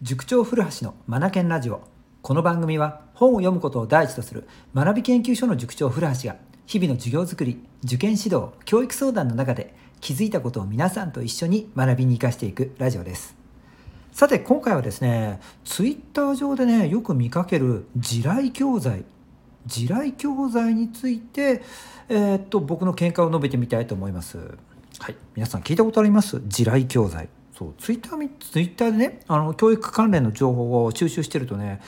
塾長古橋のマナケンラジオ。この番組は本を読むことを第一とする学び研究所の塾長古橋が日々の授業づくり受験指導教育相談の中で気づいたことを皆さんと一緒に学びに生かしていくラジオです。さて今回はですねツイッター上でねよく見かける地雷教材地雷教材について、えー、っと僕の見解を述べてみたいと思います。はい皆さん聞いたことあります？地雷教材。そうツイッターツイッターでねあの教育関連の情報を収集してるとね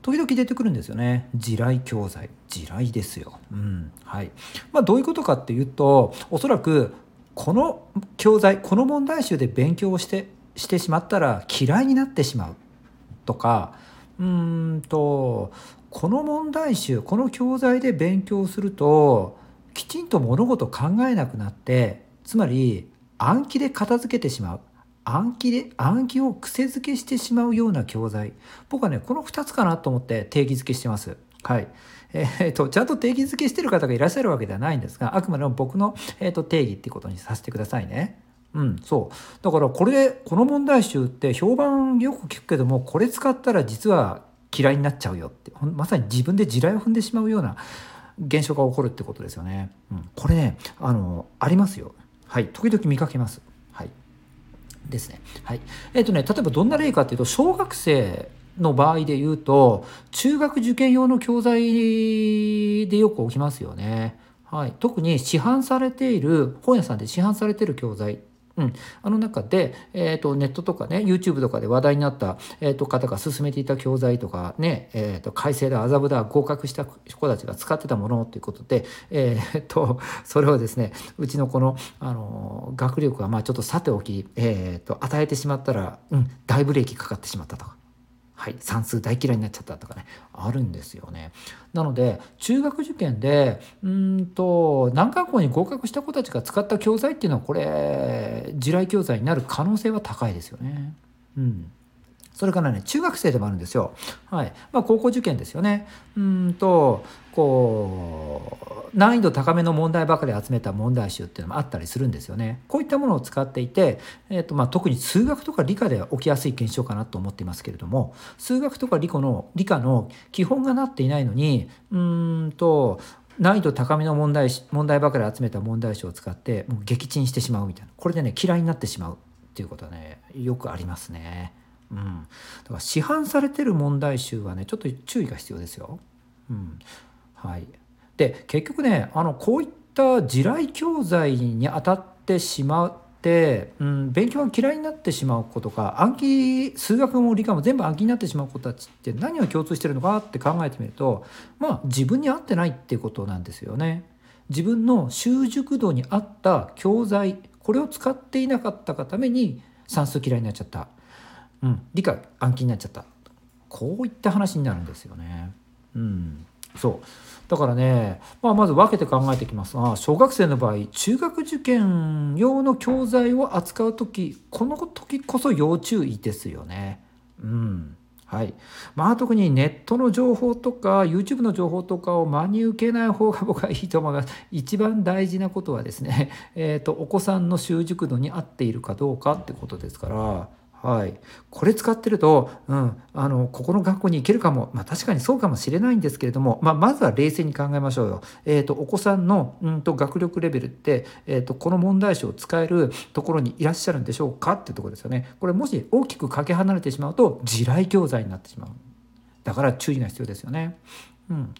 時々出てくるんですよね。地雷教材。地雷ですよ、うん。はい。まあ、どういうことかっていうとおそらくこの教材この問題集で勉強をしてしてしまったら嫌いになってしまう。とかうんとこの問題集この教材で勉強するときちんと物事を考えなくなってつまり暗記で片付けてしまう。暗記で暗記を癖づけしてしまうような教材僕はねこの2つかなと思って定義づけしてますはいえーと、ちゃんと定義づけしてる方がいらっしゃるわけではないんですがあくまでも僕の、えーと、定義っていうことにさせてくださいね。うん、そうだからこれでこの問題集って評判よく聞くけどもこれ使ったら実は嫌いになっちゃうよってまさに自分で地雷を踏んでしまうような現象が起こるってことですよね。うん、これねあのありますよ。はい時々見かけます。ですね。はい。えっ、ー、とね、例えばどんな例かっていうと、小学生の場合で言うと、中学受験用の教材でよく起きますよね。はい。特に市販されている、本屋さんで市販されている教材うん、あの中で、えーと、ネットとかね YouTube とかで話題になった、えーと、方が勧めていた教材とかね、えーと、改正だ麻布だ合格した子たちが使ってたものということで、えー、とそれをですねうちのこの、あの学力はまあちょっとさておき、えー、と与えてしまったら、うん、大ブレーキかかってしまったとか。はい、算数大嫌いになっちゃったとかねあるんですよね。なので中学受験でうんと難関校に合格した子たちが使った教材っていうのはこれ地雷教材になる可能性は高いですよね。うんそれからね中学生でもあるんですよ。はいまあ、高校受験ですよね。うんとこう難易度高めの問題ばかり集めた問題集っていうのもあったりするんですよね。こういったものを使っていて、えーとまあ、特に数学とか理科で起きやすい現象かなと思っていますけれども数学とか理科の理科の基本がなっていないのにうんと難易度高めの問題問題ばかり集めた問題集を使ってもう撃沈してしまうみたいなこれでね嫌いになってしまうっていうことはねよくありますね。うん、だから市販されてる問題集はねちょっと注意が必要ですよ。うんはい、で結局ねあのこういった地雷教材に当たってしまって、うん、勉強が嫌いになってしまう子とか暗記数学も理科も全部暗記になってしまう子たちって何が共通してるのかって考えてみるとまあ自分に合ってないっていうことなんですよね。自分の習熟度に合った教材これを使っていなかったがために算数嫌いになっちゃったうん、理科暗記になっちゃった。こういった話になるんですよね。うん、そう。だからね、まあ、まず分けて考えていきます。が小学生の場合中学受験用の教材を扱う時この時こそ要注意ですよね。うん。はい。まあ、特にネットの情報とか YouTube の情報とかを真に受けない方が僕はいいと思います。一番大事なことはですね、えーとお子さんの習熟度に合っているかどうかってことですから。はい、これ使ってると、うん、あのここの学校に行けるかも、まあ、確かにそうかもしれないんですけれども、まあ、まずは冷静に考えましょうよ。えーと、お子さんの、うんと、学力レベルって、えーと、この問題集を使えるところにいらっしゃるんでしょうかってところですよね。これもし大きくかけ離れてしまうと地雷教材になってしまう。だから注意が必要ですよね。うん、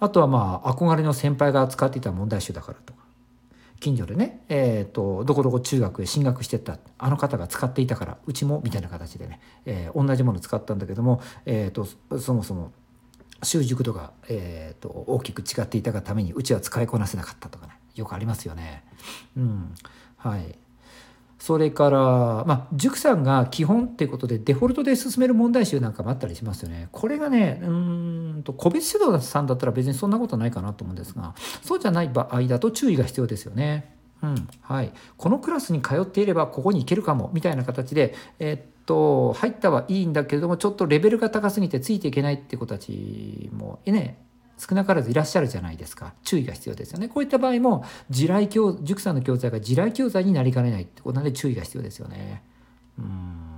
あとはまあ憧れの先輩が使っていた問題集だからと。近所でね、えーと、どこどこ中学へ進学してったあの方が使っていたからうちもみたいな形でね、えー、同じもの使ったんだけども、えーと、そもそも習熟度が、えーと、大きく違っていたがためにうちは使いこなせなかったとかねよくありますよね。うんはいそれから、まあ、塾さんが基本っていうことでデフォルトで進める問題集なんかもあったりしますよね。これがね、うんと個別指導者さんだったら別にそんなことないかなと思うんですが、そうじゃない場合だと注意が必要ですよね。うんはい、このクラスに通っていればここに行けるかもみたいな形で、え、っと入ったはいいんだけれどもちょっとレベルが高すぎてついていけないって子たちもね少なからずいらっしゃるじゃないですか。注意が必要ですよね。こういった場合も地雷教塾さんの教材が地雷教材になりかねないってことなんで注意が必要ですよね。うん。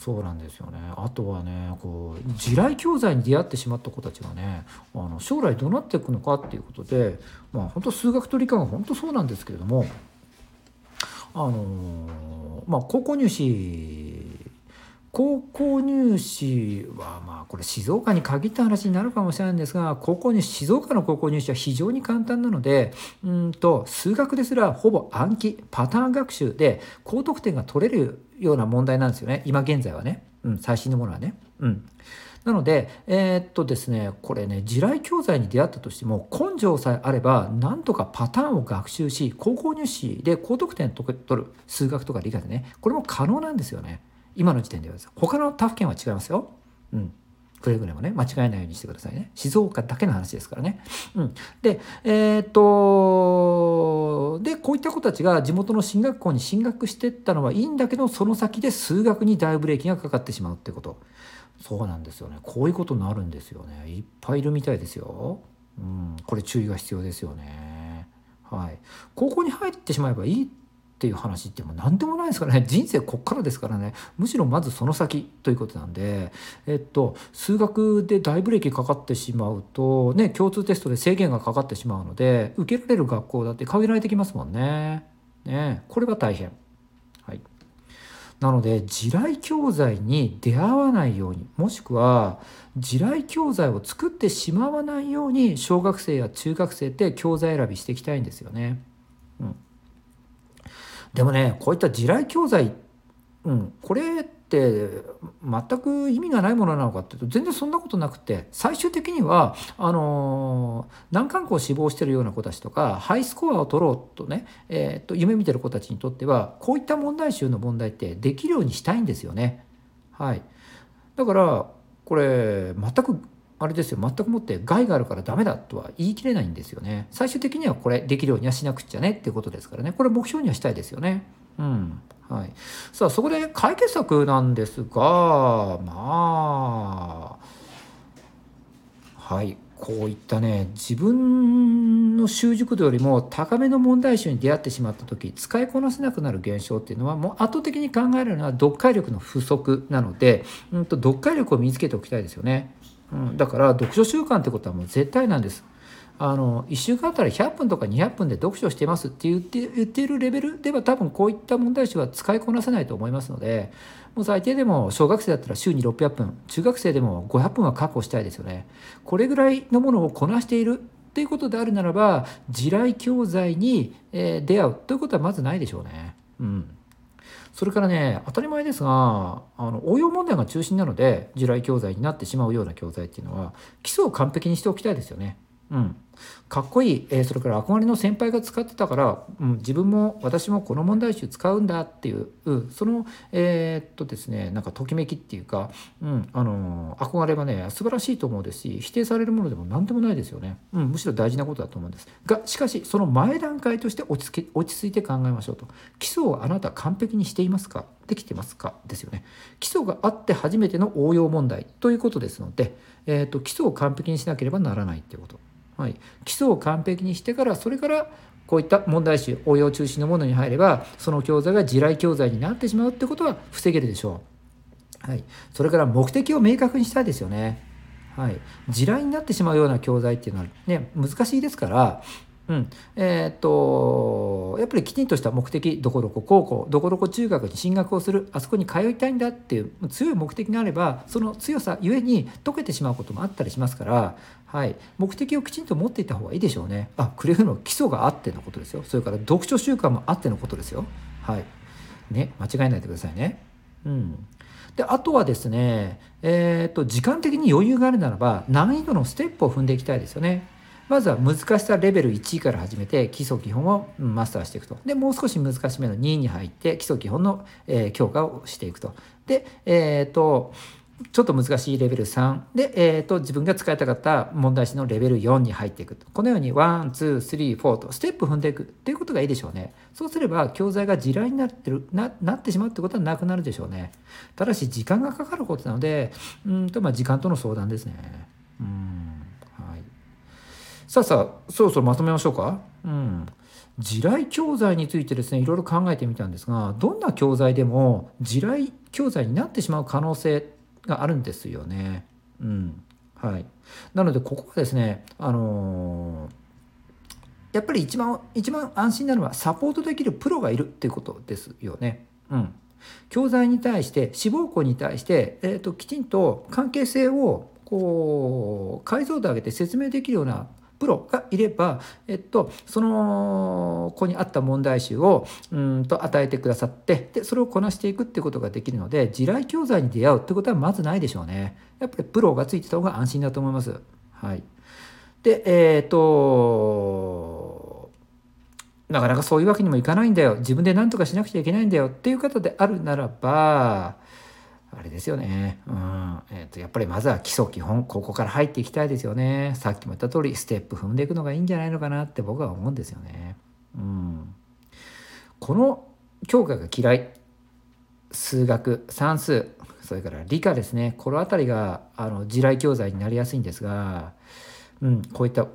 そうなんですよね。あとはねこう地雷教材に出会ってしまった子たちがねあの将来どうなっていくのかっていうことでまあ本当数学と理科が本当そうなんですけれどもあのまあ高校入試高校入試はまあこれ静岡に限った話になるかもしれないんですが高校入試静岡の高校入試は非常に簡単なのでうんと数学ですらほぼ暗記パターン学習で高得点が取れるような問題なんですよね今現在はね、うん、最新のものはね。うんなので、えー、っとですね、これね、地雷教材に出会ったとしても、根性さえあれば、なんとかパターンを学習し、高校入試で高得点を取る、数学とか理科でね、これも可能なんですよね。今の時点ではです他の他府県は違いますよ。うん。くれぐれもね、間違えないようにしてくださいね。静岡だけの話ですからね。うん。で、えー、っと、で、こういった子たちが地元の進学校に進学していったのはいいんだけど、その先で数学に大ブレーキがかかってしまうってこと。そうなんですよね。こういうことになるんですよね。いっぱいいるみたいですよ。うん。これ注意が必要ですよね。はい。高校に入ってしまえばいいっていう話ってもう何でもないですからね人生こっからですからねむしろまずその先ということなんでえっと数学で大ブレーキかかってしまうとね共通テストで制限がかかってしまうので受けられる学校だって限られてきますもんね。ねこれは大変。はい、なので地雷教材に出会わないようにもしくは地雷教材を作ってしまわないように小学生や中学生って教材選びしていきたいんですよね。うんでもねこういった地雷教材、うん、これって全く意味がないものなのかっていうと全然そんなことなくて最終的にはあの、難関校を志望してるような子たちとかハイスコアを取ろうとね、えー、っと夢見てる子たちにとってはこういった問題集の問題ってできるようにしたいんですよね。はい、だからこれ全くあれですよ。全くもって害があるからダメだとは言い切れないんですよね。最終的にはこれできるようにはしなくちゃねっていうことですからね。これ目標にはしたいですよね。うん。はい、さあそこで解決策なんですがまあはい。こういったね自分の習熟度よりも高めの問題集に出会ってしまった時使いこなせなくなる現象っていうのはもう圧倒的に考えるのは読解力の不足なので、うん、と読解力を身につけておきたいですよね。うん、だから読書習慣ってことはもう絶対なんです。あの1週間あったり100分とか200分で読書してますって言って言っているレベルでは多分こういった問題集は使いこなせないと思いますのでもう最低でも小学生だったら週に600分中学生でも500分は確保したいですよね。これぐらいのものをこなしているっていうことであるならば地雷教材に、え出会うということはまずないでしょうね。うんそれからね当たり前ですがあの応用問題が中心なので地雷教材になってしまうような教材っていうのは基礎を完璧にしておきたいですよね。うん、かっこいい、えー、それから憧れの先輩が使ってたから、うん、自分も私もこの問題集使うんだっていう、うん、そのえー、っとですねなんかときめきっていうか、うん、あの憧れはね素晴らしいと思うですし否定されるものでも何でもないですよね、うん、むしろ大事なことだと思うんです。がしかしその前段階として落ち着け落ち着いて考えましょうと。基礎をあなた完璧にしていますか？できてますか？ですよね。基礎があって初めての応用問題ということですので、えー、っと基礎を完璧にしなければならないっていうこと。はい、基礎を完璧にしてからそれからこういった問題集応用中心のものに入ればその教材が地雷教材になってしまうってことは防げるでしょう。はい、それから目的を明確にしたいですよね。はい、地雷になってしまうような教材っていうのはね難しいですからうん、えー、っとやっぱりきちんとした目的どこどこ高校どこどこ中学に進学をするあそこに通いたいんだっていう強い目的があればその強さゆえに解けてしまうこともあったりしますから、はい、目的をきちんと持っていた方がいいでしょうね。あクレフの基礎があってのことですよ。それから読書習慣もあってのことですよ。はい。ね間違えないでくださいね。うん。であとはですねえー、っと時間的に余裕があるならば難易度のステップを踏んでいきたいですよね。まずは難しさレベル1から始めて基礎基本をマスターしていくと。で、もう少し難しめの2に入って基礎基本の、え、強化をしていくと。で、えっ、ー、と、ちょっと難しいレベル3で、えーと、自分が使いたかった問題集のレベル4に入っていくと。このように1、2、3、4とステップ踏んでいくっていうことがいいでしょうね。そうすれば教材が地雷になってるななってしまうってことはなくなるでしょうね。ただし時間がかかることなので、うんとまあ時間との相談ですね。うんさあさあそろそろまとめましょうか。うん地雷教材についてですねいろいろ考えてみたんですがどんな教材でも地雷教材になってしまう可能性があるんですよね。うんはい、なのでここはですね、あのー、やっぱり一番一番安心なのはサポートできるプロがいるっていうことですよね。うん、教材に対して志望校に対して、えーと、きちんと関係性をこう解像度上げて説明できるようなプロがいれば、えっと、その子に合った問題集をうんと与えてくださってでそれをこなしていくってことができるので地雷教材に出会うってことはまずないでしょうね。やっぱりプロがついてた方が安心だと思います。はい、でえっ、となかなかそういうわけにもいかないんだよ自分で何とかしなくちゃいけないんだよっていう方であるならばあれですよね。うん。えっ、ー、と、やっぱりまずは基礎基本、ここから入っていきたいですよね。さっきも言った通り、ステップ踏んでいくのがいいんじゃないのかなって僕は思うんですよね。うん。この教科が嫌い。数学、算数、それから理科ですね。この辺りが、あの、地雷教材になりやすいんですが、うん、こういった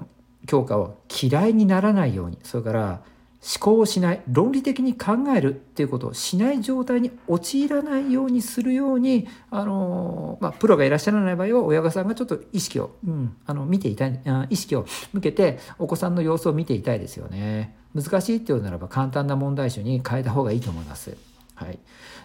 教科を嫌いにならないように、それから、思考をしない論理的に考えるっていうことをしない状態に陥らないようにするようにあの、まあ、プロがいらっしゃらない場合は親御さんがちょっと意識を、うん、あの見ていたい意識を向けてお子さんの様子を見ていたいですよね。難しいっていうならば簡単な問題集に変えた方がいいと思います。はい、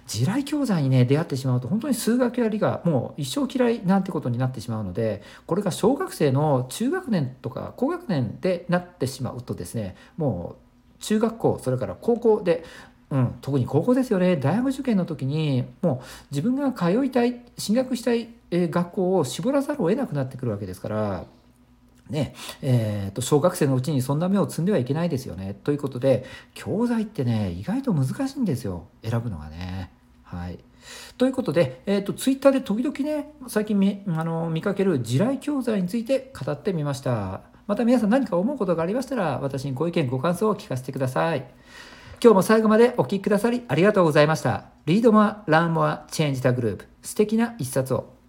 地雷教材にね出会ってしまうと本当に数学や理科もう一生嫌いなんてことになってしまうのでこれが小学生の中学年とか高学年でなってしまうとですねもう中学校それから高校で、うん、特に高校ですよね大学受験の時にもう自分が通いたい進学したい学校を絞らざるを得なくなってくるわけですから。ねえーと、小学生のうちにそんな目を積んではいけないですよね。ということで教材ってね意外と難しいんですよ選ぶのがね。はい、ということで、えーと、ツイッターで時々ね最近見あの見かける地雷教材について語ってみました。また皆さん何か思うことがありましたら、私にご意見、ご感想を聞かせてください。今日も最後までお聴きくださりありがとうございました。Read more, learn more, change the group 素敵な一冊を。